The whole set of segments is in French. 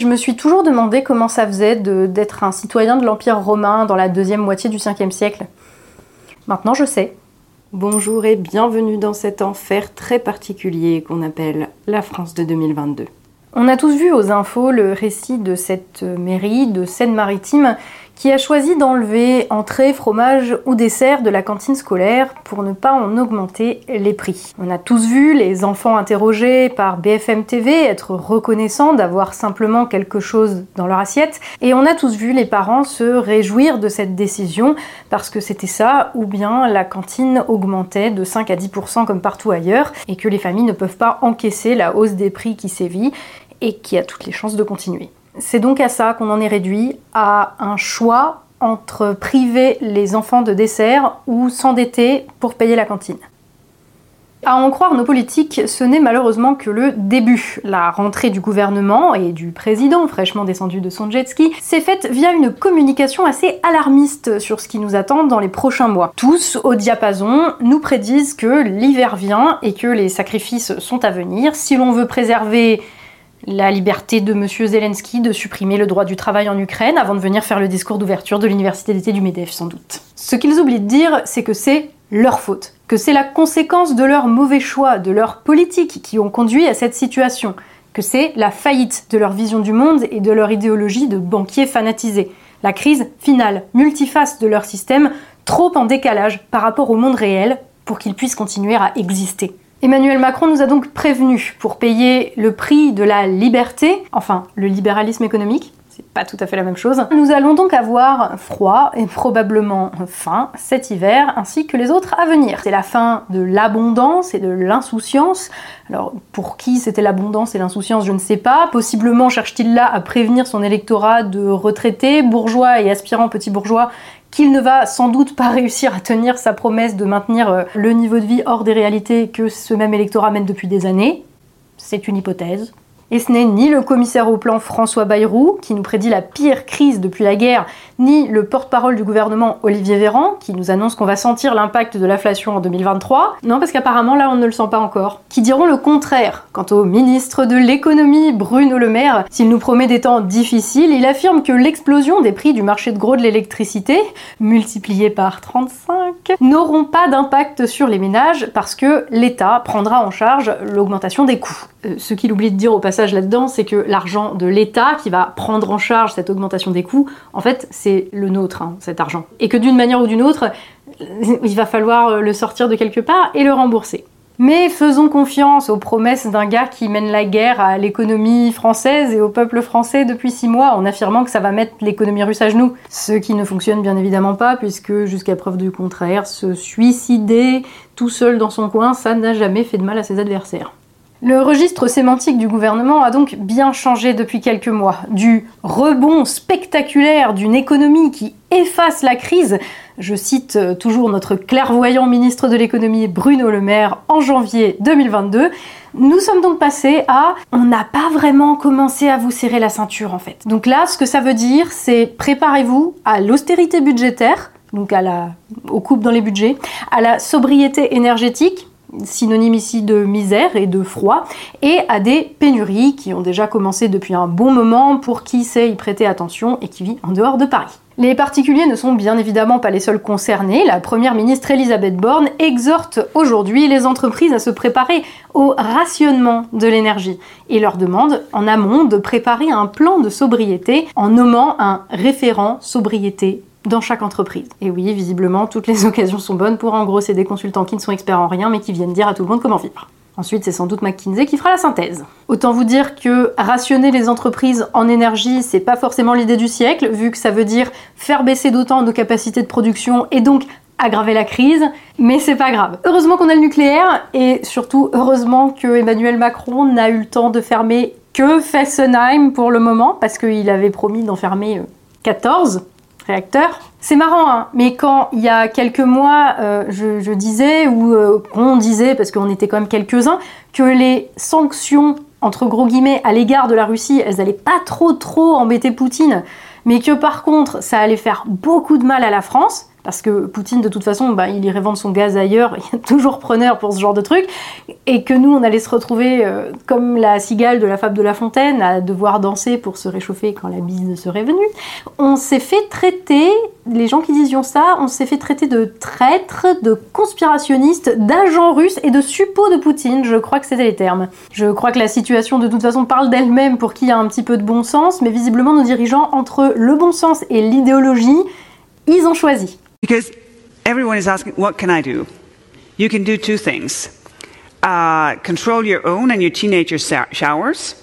Je me suis toujours demandé comment ça faisait d'être un citoyen de l'Empire romain dans la deuxième moitié du 5e siècle. Maintenant je sais. Bonjour et bienvenue dans cet enfer très particulier qu'on appelle la France de 2022. On a tous vu aux infos le récit de cette mairie de Seine-Maritime qui a choisi d'enlever entrée, fromage ou dessert de la cantine scolaire pour ne pas en augmenter les prix. On a tous vu les enfants interrogés par BFM TV être reconnaissants d'avoir simplement quelque chose dans leur assiette et on a tous vu les parents se réjouir de cette décision parce que c'était ça ou bien la cantine augmentait de 5 à 10% comme partout ailleurs et que les familles ne peuvent pas encaisser la hausse des prix qui sévit et qui a toutes les chances de continuer. C'est donc à ça qu'on en est réduit, à un choix entre priver les enfants de dessert ou s'endetter pour payer la cantine. À en croire nos politiques, ce n'est malheureusement que le début. La rentrée du gouvernement et du président, fraîchement descendu de son jet ski, s'est faite via une communication assez alarmiste sur ce qui nous attend dans les prochains mois. Tous, au diapason, nous prédisent que l'hiver vient et que les sacrifices sont à venir. Si l'on veut préserver la liberté de M. Zelensky de supprimer le droit du travail en Ukraine avant de venir faire le discours d'ouverture de l'université d'été du MEDEF, sans doute. Ce qu'ils oublient de dire, c'est que c'est leur faute, que c'est la conséquence de leurs mauvais choix, de leurs politiques qui ont conduit à cette situation, que c'est la faillite de leur vision du monde et de leur idéologie de banquiers fanatisés, la crise finale, multiface de leur système, trop en décalage par rapport au monde réel pour qu'ils puissent continuer à exister. Emmanuel Macron nous a donc prévenus pour payer le prix de la liberté, enfin le libéralisme économique, c'est pas tout à fait la même chose. Nous allons donc avoir froid et probablement faim cet hiver, ainsi que les autres à venir. C'est la fin de l'abondance et de l'insouciance. Alors pour qui c'était l'abondance et l'insouciance, je ne sais pas. Possiblement cherche-t-il là à prévenir son électorat de retraités, bourgeois et aspirants petits bourgeois qu'il ne va sans doute pas réussir à tenir sa promesse de maintenir euh, le niveau de vie hors des réalités que ce même électorat mène depuis des années. C'est une hypothèse. Et ce n'est ni le commissaire au plan François Bayrou, qui nous prédit la pire crise depuis la guerre, ni le porte-parole du gouvernement Olivier Véran, qui nous annonce qu'on va sentir l'impact de l'inflation en 2023. Non, parce qu'apparemment là on ne le sent pas encore. Qui diront le contraire? Quant au ministre de l'économie Bruno Le Maire, s'il nous promet des temps difficiles, il affirme que l'explosion des prix du marché de gros de l'électricité, multiplié par 35, n'auront pas d'impact sur les ménages parce que l'État prendra en charge l'augmentation des coûts. Euh, ce qu'il oublie de dire au passage là-dedans, c'est que l'argent de l'État qui va prendre en charge cette augmentation des coûts, en fait, c'est le nôtre, hein, cet argent. Et que d'une manière ou d'une autre, il va falloir le sortir de quelque part et le rembourser. Mais faisons confiance aux promesses d'un gars qui mène la guerre à l'économie française et au peuple français depuis six mois en affirmant que ça va mettre l'économie russe à genoux. Ce qui ne fonctionne bien évidemment pas puisque jusqu'à preuve du contraire, se suicider tout seul dans son coin, ça n'a jamais fait de mal à ses adversaires. Le registre sémantique du gouvernement a donc bien changé depuis quelques mois. Du rebond spectaculaire d'une économie qui efface la crise, je cite euh, toujours notre clairvoyant ministre de l'économie Bruno Le Maire en janvier 2022, nous sommes donc passés à on n'a pas vraiment commencé à vous serrer la ceinture en fait. Donc là, ce que ça veut dire, c'est préparez-vous à l'austérité budgétaire, donc à la, aux coupes dans les budgets, à la sobriété énergétique, synonyme ici de misère et de froid, et à des pénuries qui ont déjà commencé depuis un bon moment pour qui sait y prêter attention et qui vit en dehors de Paris. Les particuliers ne sont bien évidemment pas les seuls concernés. La première ministre Elisabeth Borne exhorte aujourd'hui les entreprises à se préparer au rationnement de l'énergie et leur demande en amont de préparer un plan de sobriété en nommant un référent sobriété dans chaque entreprise. Et oui, visiblement, toutes les occasions sont bonnes pour engrosser des consultants qui ne sont experts en rien mais qui viennent dire à tout le monde comment vivre. Ensuite, c'est sans doute McKinsey qui fera la synthèse. Autant vous dire que rationner les entreprises en énergie, c'est pas forcément l'idée du siècle, vu que ça veut dire faire baisser d'autant nos capacités de production et donc aggraver la crise, mais c'est pas grave. Heureusement qu'on a le nucléaire et surtout heureusement que Emmanuel Macron n'a eu le temps de fermer que Fessenheim pour le moment parce qu'il avait promis d'en fermer 14. C'est marrant, hein, mais quand il y a quelques mois, euh, je, disais, ou euh, on disait, parce qu'on était quand même quelques-uns, que les sanctions, entre gros guillemets, à l'égard de la Russie, elles allaient pas trop trop embêter Poutine, mais que par contre, ça allait faire beaucoup de mal à la France, parce que Poutine, de toute façon, bah, il irait vendre son gaz ailleurs, il y a toujours preneur pour ce genre de truc, et que nous, on allait se retrouver euh, comme la cigale de la fable de La Fontaine, à devoir danser pour se réchauffer quand la bise serait venue. On s'est fait traiter, les gens qui disions ça, on s'est fait traiter de traîtres, de conspirationnistes, d'agents russes et de suppôts de Poutine, je crois que c'était les termes. Je crois que la situation, de toute façon, parle d'elle-même pour qui a un petit peu de bon sens, mais visiblement, nos dirigeants, entre le bon sens et l'idéologie, ils ont choisi. Because everyone is asking, what can I do? You can do two things. Uh, control your own and your teenager showers.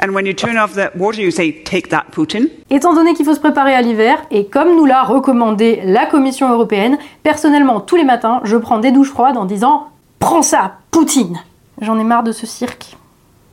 And when you turn off the water, you say, take that, Putin. Étant donné qu'il faut se préparer à l'hiver, et comme nous l'a recommandé la Commission européenne, personnellement, tous les matins, je prends des douches froides en disant, prends ça, Poutine. J'en ai marre de ce cirque.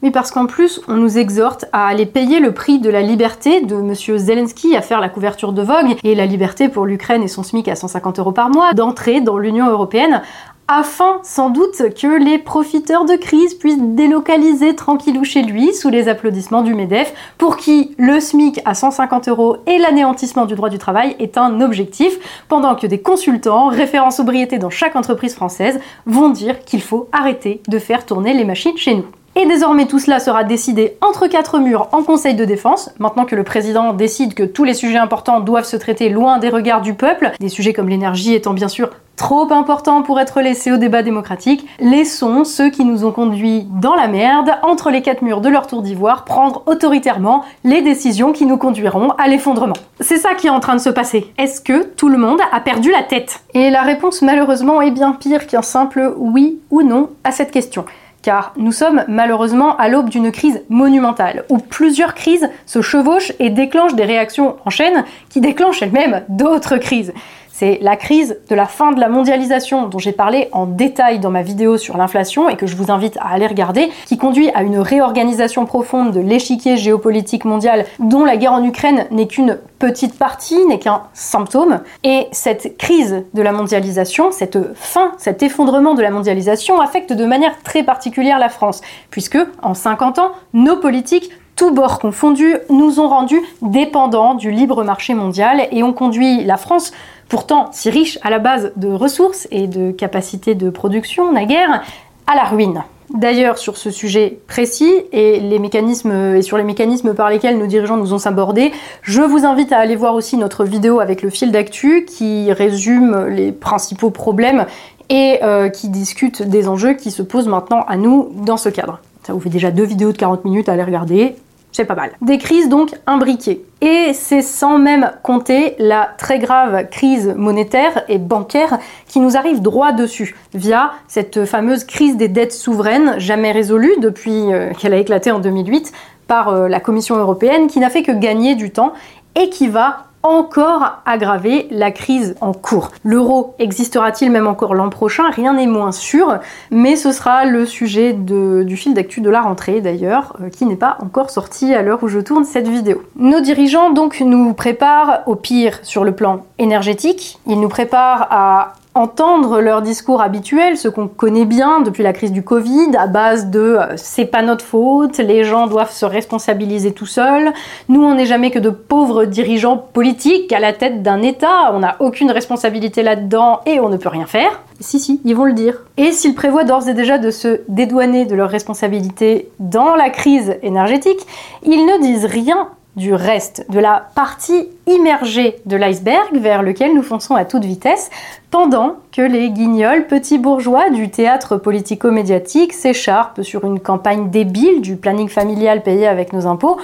Oui, parce qu'en plus, on nous exhorte à aller payer le prix de la liberté de M. Zelensky à faire la couverture de Vogue et la liberté pour l'Ukraine et son SMIC à 150 euros par mois d'entrer dans l'Union européenne afin sans doute que les profiteurs de crise puissent délocaliser tranquillou chez lui sous les applaudissements du MEDEF pour qui le SMIC à 150 euros et l'anéantissement du droit du travail est un objectif pendant que des consultants référents sobriété dans chaque entreprise française vont dire qu'il faut arrêter de faire tourner les machines chez nous. Et désormais tout cela sera décidé entre quatre murs en Conseil de défense, maintenant que le président décide que tous les sujets importants doivent se traiter loin des regards du peuple, des sujets comme l'énergie étant bien sûr trop importants pour être laissés au débat démocratique, laissons ceux qui nous ont conduits dans la merde, entre les quatre murs de leur tour d'ivoire, prendre autoritairement les décisions qui nous conduiront à l'effondrement. C'est ça qui est en train de se passer. Est-ce que tout le monde a perdu la tête? Et la réponse malheureusement est bien pire qu'un simple oui ou non à cette question car nous sommes malheureusement à l'aube d'une crise monumentale, où plusieurs crises se chevauchent et déclenchent des réactions en chaîne qui déclenchent elles-mêmes d'autres crises. C'est la crise de la fin de la mondialisation dont j'ai parlé en détail dans ma vidéo sur l'inflation et que je vous invite à aller regarder, qui conduit à une réorganisation profonde de l'échiquier géopolitique mondial dont la guerre en Ukraine n'est qu'une petite partie, n'est qu'un symptôme. Et cette crise de la mondialisation, cette fin, cet effondrement de la mondialisation affecte de manière très particulière la France, puisque en 50 ans, nos politiques tous bords confondus, nous ont rendus dépendants du libre marché mondial et ont conduit la France pourtant si riche à la base de ressources et de capacités de production naguère, à la ruine. D'ailleurs, sur ce sujet précis et, les mécanismes, et sur les mécanismes par lesquels nos dirigeants nous ont sabordés, je vous invite à aller voir aussi notre vidéo avec le fil d'actu qui résume les principaux problèmes et euh, qui discute des enjeux qui se posent maintenant à nous dans ce cadre. Ça vous fait déjà deux vidéos de 40 minutes à aller regarder c'est pas mal. Des crises donc imbriquées. Et c'est sans même compter la très grave crise monétaire et bancaire qui nous arrive droit dessus, via cette fameuse crise des dettes souveraines, jamais résolue depuis euh, qu'elle a éclaté en 2008 par euh, la Commission européenne, qui n'a fait que gagner du temps et qui va encore aggraver la crise en cours. L'euro existera-t-il même encore l'an prochain? Rien n'est moins sûr, mais ce sera le sujet du fil d'actu de la rentrée d'ailleurs, euh, qui n'est pas encore sorti à l'heure où je tourne cette vidéo. Nos dirigeants donc nous préparent au pire sur le plan énergétique, ils nous préparent à entendre leur discours habituel, ce qu'on connaît bien depuis la crise du Covid, à base de euh, c'est pas notre faute, les gens doivent se responsabiliser tout seuls, nous on n'est jamais que de pauvres dirigeants politiques à la tête d'un État, on n'a aucune responsabilité là-dedans et on ne peut rien faire. Si, si, ils vont le dire. Et s'ils prévoient d'ores et déjà de se dédouaner de leurs responsabilités dans la crise énergétique, ils ne disent rien du reste, de la partie immergée de l'iceberg vers lequel nous fonçons à toute vitesse, pendant que les guignols petits bourgeois du théâtre politico-médiatique s'écharpent sur une campagne débile du planning familial payé avec nos impôts,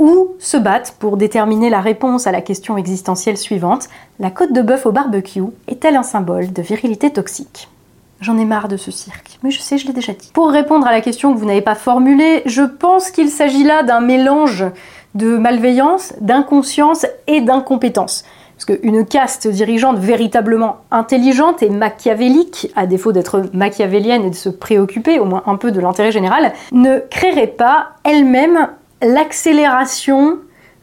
ou se battent pour déterminer la réponse à la question existentielle suivante, la côte de bœuf au barbecue est-elle un symbole de virilité toxique? J'en ai marre de ce cirque, mais je sais, je l'ai déjà dit. Pour répondre à la question que vous n'avez pas formulée, je pense qu'il s'agit là d'un mélange de malveillance, d'inconscience et d'incompétence. Parce qu'une caste dirigeante véritablement intelligente et machiavélique, à défaut d'être machiavélienne et de se préoccuper au moins un peu de l'intérêt général, ne créerait pas elle-même l'accélération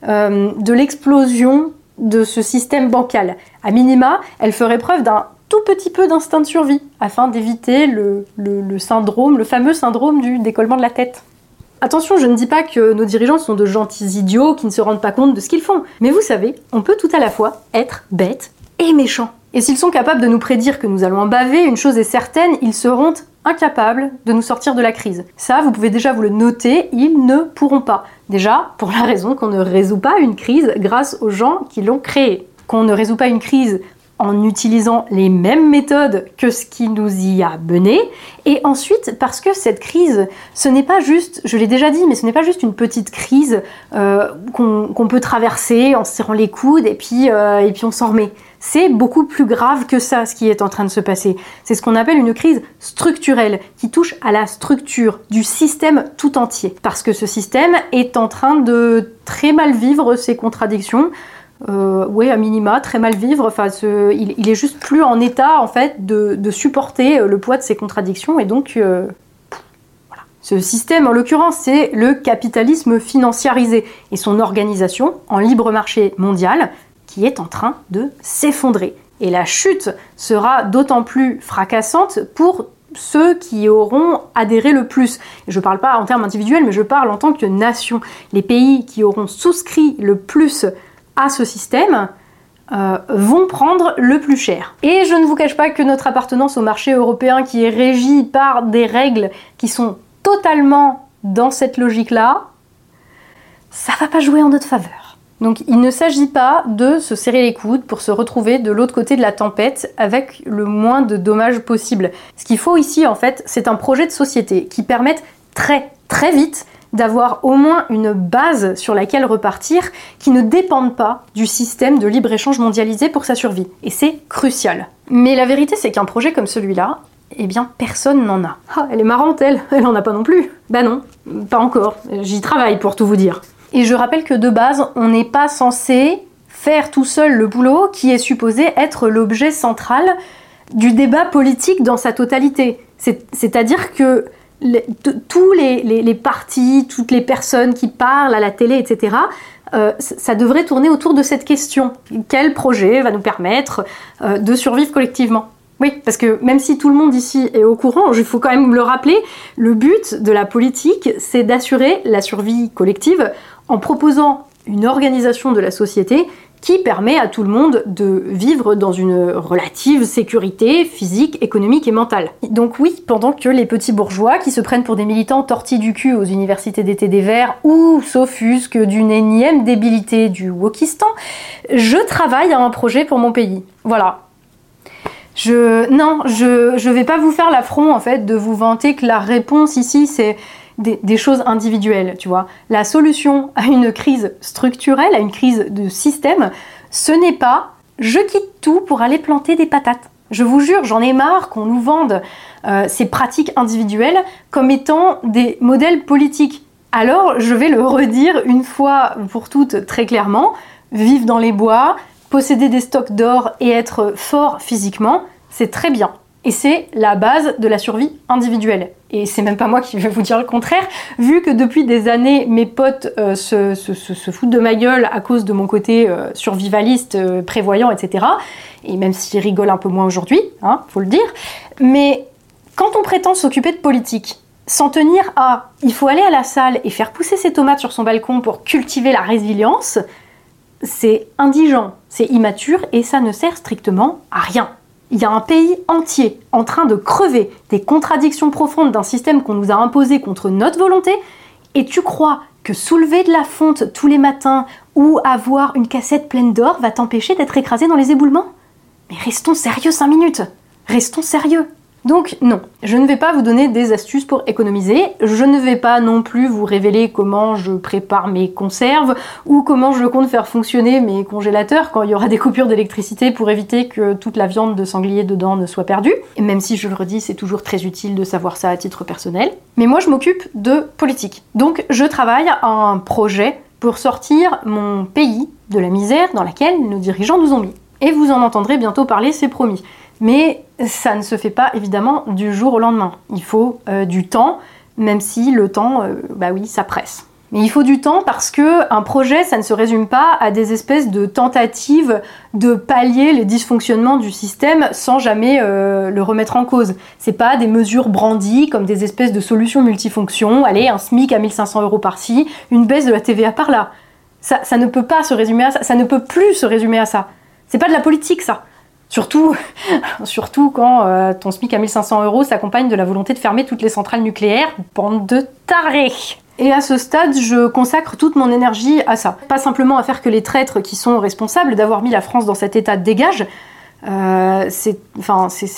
euh, de l'explosion de ce système bancal. A minima, elle ferait preuve d'un tout petit peu d'instinct de survie afin d'éviter le, le syndrome, le fameux syndrome du décollement de la tête. Attention, je ne dis pas que nos dirigeants sont de gentils idiots qui ne se rendent pas compte de ce qu'ils font. Mais vous savez, on peut tout à la fois être bête et méchant. Et s'ils sont capables de nous prédire que nous allons en baver, une chose est certaine, ils seront incapables de nous sortir de la crise. Ça, vous pouvez déjà vous le noter, ils ne pourront pas. Déjà, pour la raison qu'on ne résout pas une crise grâce aux gens qui l'ont créée. Qu'on ne résout pas une crise en utilisant les mêmes méthodes que ce qui nous y a mené. Et ensuite, parce que cette crise, ce n'est pas juste, je l'ai déjà dit, mais ce n'est pas juste une petite crise euh, qu'on peut traverser en serrant les coudes et puis, euh, et puis on s'en remet. C'est beaucoup plus grave que ça, ce qui est en train de se passer. C'est ce qu'on appelle une crise structurelle, qui touche à la structure du système tout entier. Parce que ce système est en train de très mal vivre ses contradictions, euh, oui, à minima, très mal vivre. Enfin, il, est juste plus en état en fait de, supporter euh, le poids de ses contradictions et donc euh, voilà. Ce système, en l'occurrence, c'est le capitalisme financiarisé et son organisation en libre marché mondial qui est en train de s'effondrer. Et la chute sera d'autant plus fracassante pour ceux qui auront adhéré le plus. je ne parle pas en termes individuels, mais je parle en tant que nation. Les pays qui auront souscrit le plus à ce système euh, vont prendre le plus cher. Et je ne vous cache pas que notre appartenance au marché européen qui est régi par des règles qui sont totalement dans cette logique-là, ça va pas jouer en notre faveur. Donc il ne s'agit pas de se serrer les coudes pour se retrouver de l'autre côté de la tempête avec le moins de dommages possible. Ce qu'il faut ici en fait, c'est un projet de société qui permette très très vite d'avoir au moins une base sur laquelle repartir qui ne dépende pas du système de libre-échange mondialisé pour sa survie. Et c'est crucial. Mais la vérité, c'est qu'un projet comme celui-là, eh bien, personne n'en a. Ah, elle est marrante, elle. Elle en a pas non plus. Bah non, pas encore. J'y travaille pour tout vous dire. Et je rappelle que de base, on n'est pas censé faire tout seul le boulot qui est supposé être l'objet central du débat politique dans sa totalité. C'est-à-dire que tous les, partis, toutes les personnes qui parlent à la télé, etc., euh, ça devrait tourner autour de cette question. Quel projet va nous permettre euh, de survivre collectivement? Oui, parce que même si tout le monde ici est au courant, il faut quand même le rappeler, le but de la politique, c'est d'assurer la survie collective en proposant une organisation de la société qui permet à tout le monde de vivre dans une relative sécurité physique, économique et mentale. Donc oui, pendant que les petits bourgeois qui se prennent pour des militants tortis du cul aux universités d'été des Verts ou s'offusquent d'une énième débilité du wokistan, je travaille à un projet pour mon pays. Voilà, je non, je je vais pas vous faire l'affront en fait de vous vanter que la réponse ici c'est des, choses individuelles, tu vois. La solution à une crise structurelle, à une crise de système, ce n'est pas je quitte tout pour aller planter des patates. Je vous jure, j'en ai marre qu'on nous vende euh, ces pratiques individuelles comme étant des modèles politiques. Alors, je vais le redire une fois pour toutes très clairement, vivre dans les bois, posséder des stocks d'or et être fort physiquement, c'est très bien. Et c'est la base de la survie individuelle. Et c'est même pas moi qui vais vous dire le contraire, vu que depuis des années, mes potes euh, se, foutent de ma gueule à cause de mon côté euh, survivaliste, euh, prévoyant, etc. Et même s'ils rigolent un peu moins aujourd'hui, hein, faut le dire. Mais quand on prétend s'occuper de politique, s'en tenir à il faut aller à la salle et faire pousser ses tomates sur son balcon pour cultiver la résilience, c'est indigent, c'est immature et ça ne sert strictement à rien il y a un pays entier en train de crever des contradictions profondes d'un système qu'on nous a imposé contre notre volonté, et tu crois que soulever de la fonte tous les matins ou avoir une cassette pleine d'or va t'empêcher d'être écrasé dans les éboulements? Mais restons sérieux 5 minutes. Restons sérieux donc non, je ne vais pas vous donner des astuces pour économiser, je ne vais pas non plus vous révéler comment je prépare mes conserves ou comment je compte faire fonctionner mes congélateurs quand il y aura des coupures d'électricité pour éviter que toute la viande de sanglier dedans ne soit perdue. Même si je le redis, c'est toujours très utile de savoir ça à titre personnel. Mais moi je m'occupe de politique. Donc je travaille à un projet pour sortir mon pays de la misère dans laquelle nos dirigeants nous ont mis. Et vous en entendrez bientôt parler, c'est promis. Mais ça ne se fait pas évidemment du jour au lendemain. Il faut euh, du temps, même si le temps, euh, bah oui, ça presse. Mais il faut du temps parce que un projet, ça ne se résume pas à des espèces de tentatives de pallier les dysfonctionnements du système sans jamais euh, le remettre en cause. C'est pas des mesures brandies comme des espèces de solutions multifonctions. Allez, un SMIC à 1500 euros par-ci, une baisse de la TVA par-là. Ça, ça ne peut pas se résumer à ça. Ça ne peut plus se résumer à ça. C'est pas de la politique, ça. Surtout, quand euh, ton SMIC à 1500 euros s'accompagne de la volonté de fermer toutes les centrales nucléaires. Bande de tarés et à ce stade, je consacre toute mon énergie à ça. Pas simplement à faire que les traîtres qui sont responsables d'avoir mis la France dans cet état dégage, euh, c'est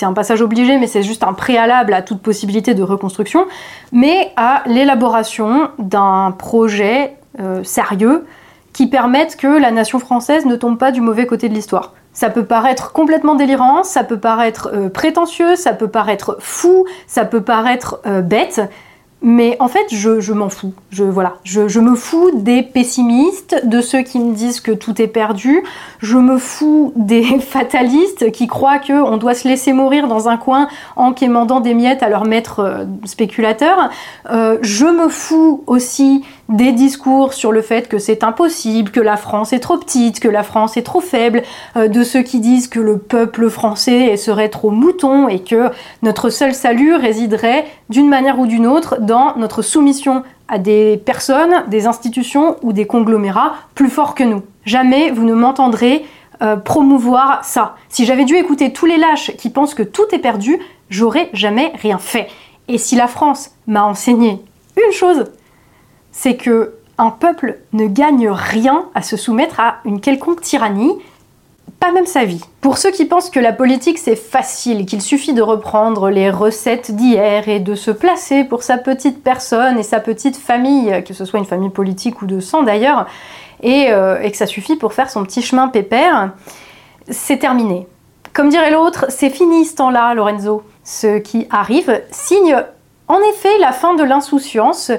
un passage obligé, mais c'est juste un préalable à toute possibilité de reconstruction, mais à l'élaboration d'un projet euh, sérieux qui permette que la nation française ne tombe pas du mauvais côté de l'histoire. Ça peut paraître complètement délirant, ça peut paraître euh, prétentieux, ça peut paraître fou, ça peut paraître euh, bête, mais en fait, je, m'en fous. Je, voilà, je, me fous des pessimistes, de ceux qui me disent que tout est perdu. Je me fous des fatalistes qui croient qu'on doit se laisser mourir dans un coin en quémandant des miettes à leur maître euh, spéculateur. Je me fous aussi des discours sur le fait que c'est impossible, que la France est trop petite, que la France est trop faible, euh, de ceux qui disent que le peuple français serait trop mouton et que notre seul salut résiderait d'une manière ou d'une autre dans notre soumission à des personnes, des institutions ou des conglomérats plus forts que nous. Jamais vous ne m'entendrez euh, promouvoir ça. Si j'avais dû écouter tous les lâches qui pensent que tout est perdu, j'aurais jamais rien fait. Et si la France m'a enseigné une chose, c'est que un peuple ne gagne rien à se soumettre à une quelconque tyrannie, pas même sa vie. Pour ceux qui pensent que la politique c'est facile, qu'il suffit de reprendre les recettes d'hier et de se placer pour sa petite personne et sa petite famille, que ce soit une famille politique ou de sang d'ailleurs, et, euh, et que ça suffit pour faire son petit chemin pépère, c'est terminé. Comme dirait l'autre, c'est fini ce temps-là, Lorenzo. Ce qui arrive signe en effet la fin de l'insouciance,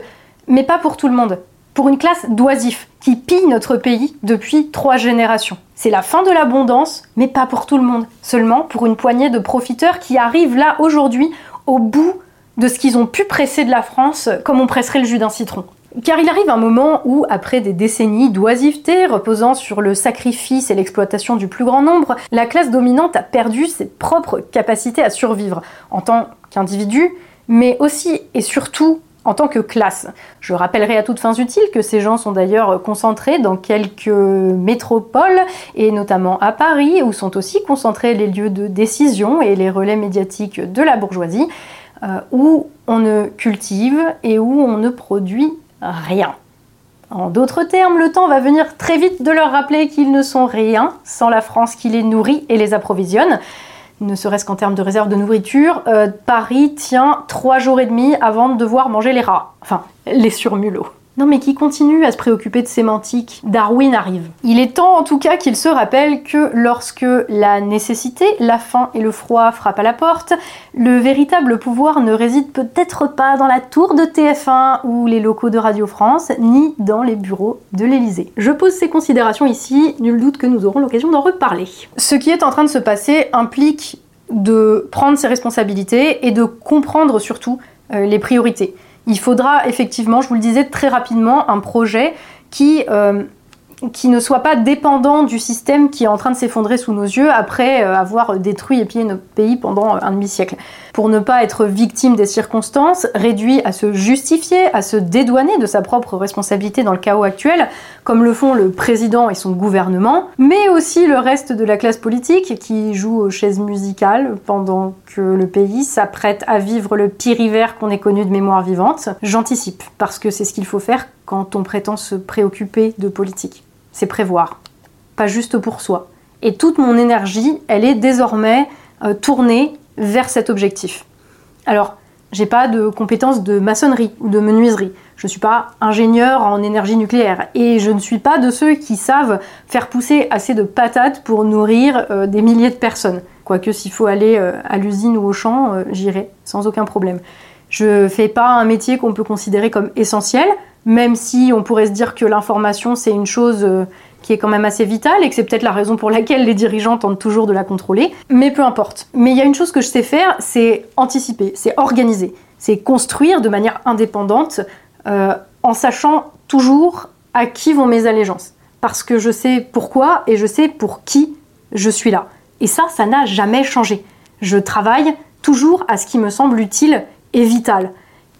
mais pas pour tout le monde. Pour une classe d'oisifs qui pille notre pays depuis trois générations. C'est la fin de l'abondance, mais pas pour tout le monde. Seulement pour une poignée de profiteurs qui arrivent là aujourd'hui au bout de ce qu'ils ont pu presser de la France comme on presserait le jus d'un citron. Car il arrive un moment où, après des décennies d'oisiveté reposant sur le sacrifice et l'exploitation du plus grand nombre, la classe dominante a perdu ses propres capacités à survivre en tant qu'individu, mais aussi et surtout en tant que classe. Je rappellerai à toutes fins utiles que ces gens sont d'ailleurs concentrés dans quelques métropoles, et notamment à Paris, où sont aussi concentrés les lieux de décision et les relais médiatiques de la bourgeoisie, euh, où on ne cultive et où on ne produit rien. En d'autres termes, le temps va venir très vite de leur rappeler qu'ils ne sont rien sans la France qui les nourrit et les approvisionne ne serait-ce qu'en termes de réserve de nourriture, euh, Paris tient trois jours et demi avant de devoir manger les rats, enfin les surmulots. Mais qui continue à se préoccuper de sémantique, Darwin arrive. Il est temps en tout cas qu'il se rappelle que lorsque la nécessité, la faim et le froid frappent à la porte, le véritable pouvoir ne réside peut-être pas dans la tour de TF1 ou les locaux de Radio France, ni dans les bureaux de l'Elysée. Je pose ces considérations ici, nul doute que nous aurons l'occasion d'en reparler. Ce qui est en train de se passer implique de prendre ses responsabilités et de comprendre surtout euh, les priorités il faudra effectivement, je vous le disais très rapidement, un projet qui euh, qui ne soit pas dépendant du système qui est en train de s'effondrer sous nos yeux après euh, avoir détruit et pillé notre pays pendant un demi-siècle. Pour ne pas être victime des circonstances, réduit à se justifier, à se dédouaner de sa propre responsabilité dans le chaos actuel, comme le font le président et son gouvernement, mais aussi le reste de la classe politique qui joue aux chaises musicales pendant que le pays s'apprête à vivre le pire hiver qu'on ait connu de mémoire vivante. J'anticipe, parce que c'est ce qu'il faut faire quand on prétend se préoccuper de politique c'est prévoir, pas juste pour soi. Et toute mon énergie, elle est désormais euh, tournée vers cet objectif. Alors, j'ai pas de compétences de maçonnerie ou de menuiserie. Je suis pas ingénieur en énergie nucléaire et je ne suis pas de ceux qui savent faire pousser assez de patates pour nourrir euh, des milliers de personnes. Quoique s'il faut aller euh, à l'usine ou au champ, j'irai sans aucun problème. Je fais pas un métier qu'on peut considérer comme essentiel, même si on pourrait se dire que l'information c'est une chose euh, qui est quand même assez vitale et que c'est peut-être la raison pour laquelle les dirigeants tentent toujours de la contrôler. Mais peu importe. Mais il y a une chose que je sais faire, c'est anticiper, c'est organiser, c'est construire de manière indépendante euh, en sachant toujours à qui vont mes allégeances. Parce que je sais pourquoi et je sais pour qui je suis là. Et ça, ça n'a jamais changé. Je travaille toujours à ce qui me semble utile et vital.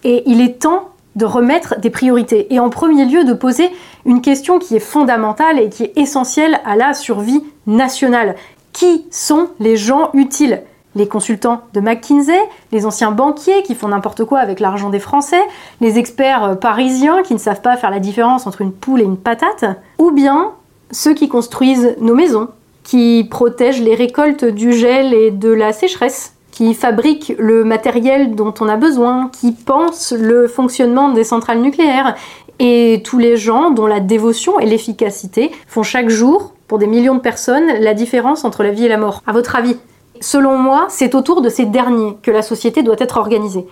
Et il est temps de remettre des priorités. Et en premier lieu de poser une question qui est fondamentale et qui est essentielle à la survie nationale. Qui sont les gens utiles? Les consultants de McKinsey, les anciens banquiers qui font n'importe quoi avec l'argent des Français, les experts euh, parisiens qui ne savent pas faire la différence entre une poule et une patate, ou bien ceux qui construisent nos maisons, qui protègent les récoltes du gel et de la sécheresse, qui fabriquent le matériel dont on a besoin, qui pensent le fonctionnement des centrales nucléaires, et tous les gens dont la dévotion et l'efficacité font chaque jour, pour des millions de personnes, la différence entre la vie et la mort. À votre avis Selon moi, c'est autour de ces derniers que la société doit être organisée.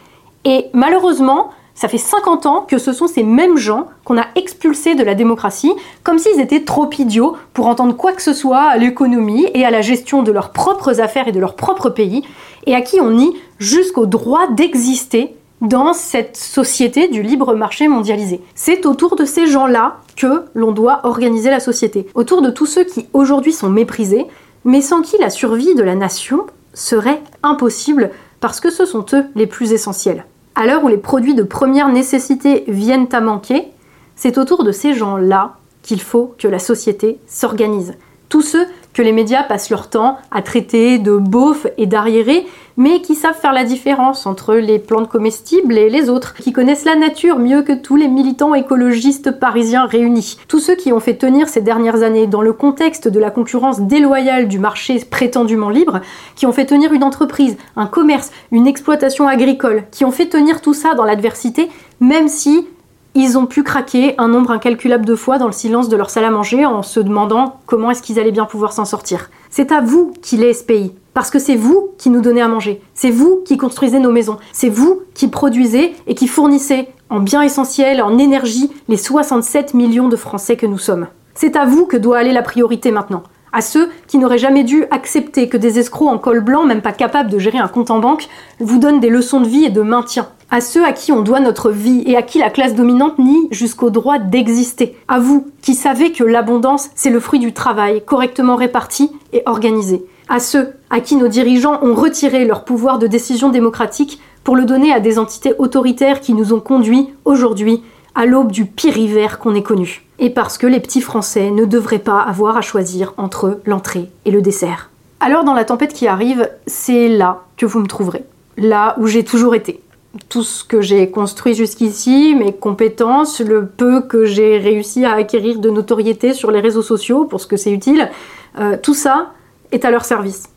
Et malheureusement, ça fait 50 ans que ce sont ces mêmes gens qu'on a expulsés de la démocratie, comme s'ils étaient trop idiots pour entendre quoi que ce soit à l'économie et à la gestion de leurs propres affaires et de leur propre pays, et à qui on nie jusqu'au droit d'exister dans cette société du libre marché mondialisé. C'est autour de ces gens-là que l'on doit organiser la société. Autour de tous ceux qui aujourd'hui sont méprisés, mais sans qui la survie de la nation serait impossible parce que ce sont eux les plus essentiels. À l'heure où les produits de première nécessité viennent à manquer, c'est autour de ces gens-là qu'il faut que la société s'organise. Tous ceux que les médias passent leur temps à traiter de beaufs et d'arriérés, mais qui savent faire la différence entre les plantes comestibles et les autres, qui connaissent la nature mieux que tous les militants écologistes parisiens réunis. Tous ceux qui ont fait tenir ces dernières années dans le contexte de la concurrence déloyale du marché prétendument libre, qui ont fait tenir une entreprise, un commerce, une exploitation agricole, qui ont fait tenir tout ça dans l'adversité, même si ils ont pu craquer un nombre incalculable de fois dans le silence de leur salle à manger en se demandant comment est-ce qu'ils allaient bien pouvoir s'en sortir. C'est à vous qu'il est ce pays, parce que c'est vous qui nous donnez à manger, c'est vous qui construisez nos maisons, c'est vous qui produisez et qui fournissez en biens essentiels, en énergie, les 67 millions de Français que nous sommes. C'est à vous que doit aller la priorité maintenant. À ceux qui n'auraient jamais dû accepter que des escrocs en col blanc, même pas capables de gérer un compte en banque, vous donnent des leçons de vie et de maintien à ceux à qui on doit notre vie et à qui la classe dominante nie jusqu'au droit d'exister. À vous qui savez que l'abondance, c'est le fruit du travail correctement réparti et organisé. À ceux à qui nos dirigeants ont retiré leur pouvoir de décision démocratique pour le donner à des entités autoritaires qui nous ont conduits aujourd'hui à l'aube du pire hiver qu'on ait connu. Et parce que les petits Français ne devraient pas avoir à choisir entre l'entrée et le dessert. Alors dans la tempête qui arrive, c'est là que vous me trouverez. Là où j'ai toujours été tout ce que j'ai construit jusqu'ici, mes compétences, le peu que j'ai réussi à acquérir de notoriété sur les réseaux sociaux pour ce que c'est utile, euh, tout ça est à leur service,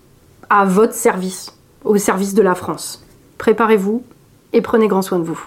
à votre service, au service de la France. Préparez-vous et prenez grand soin de vous.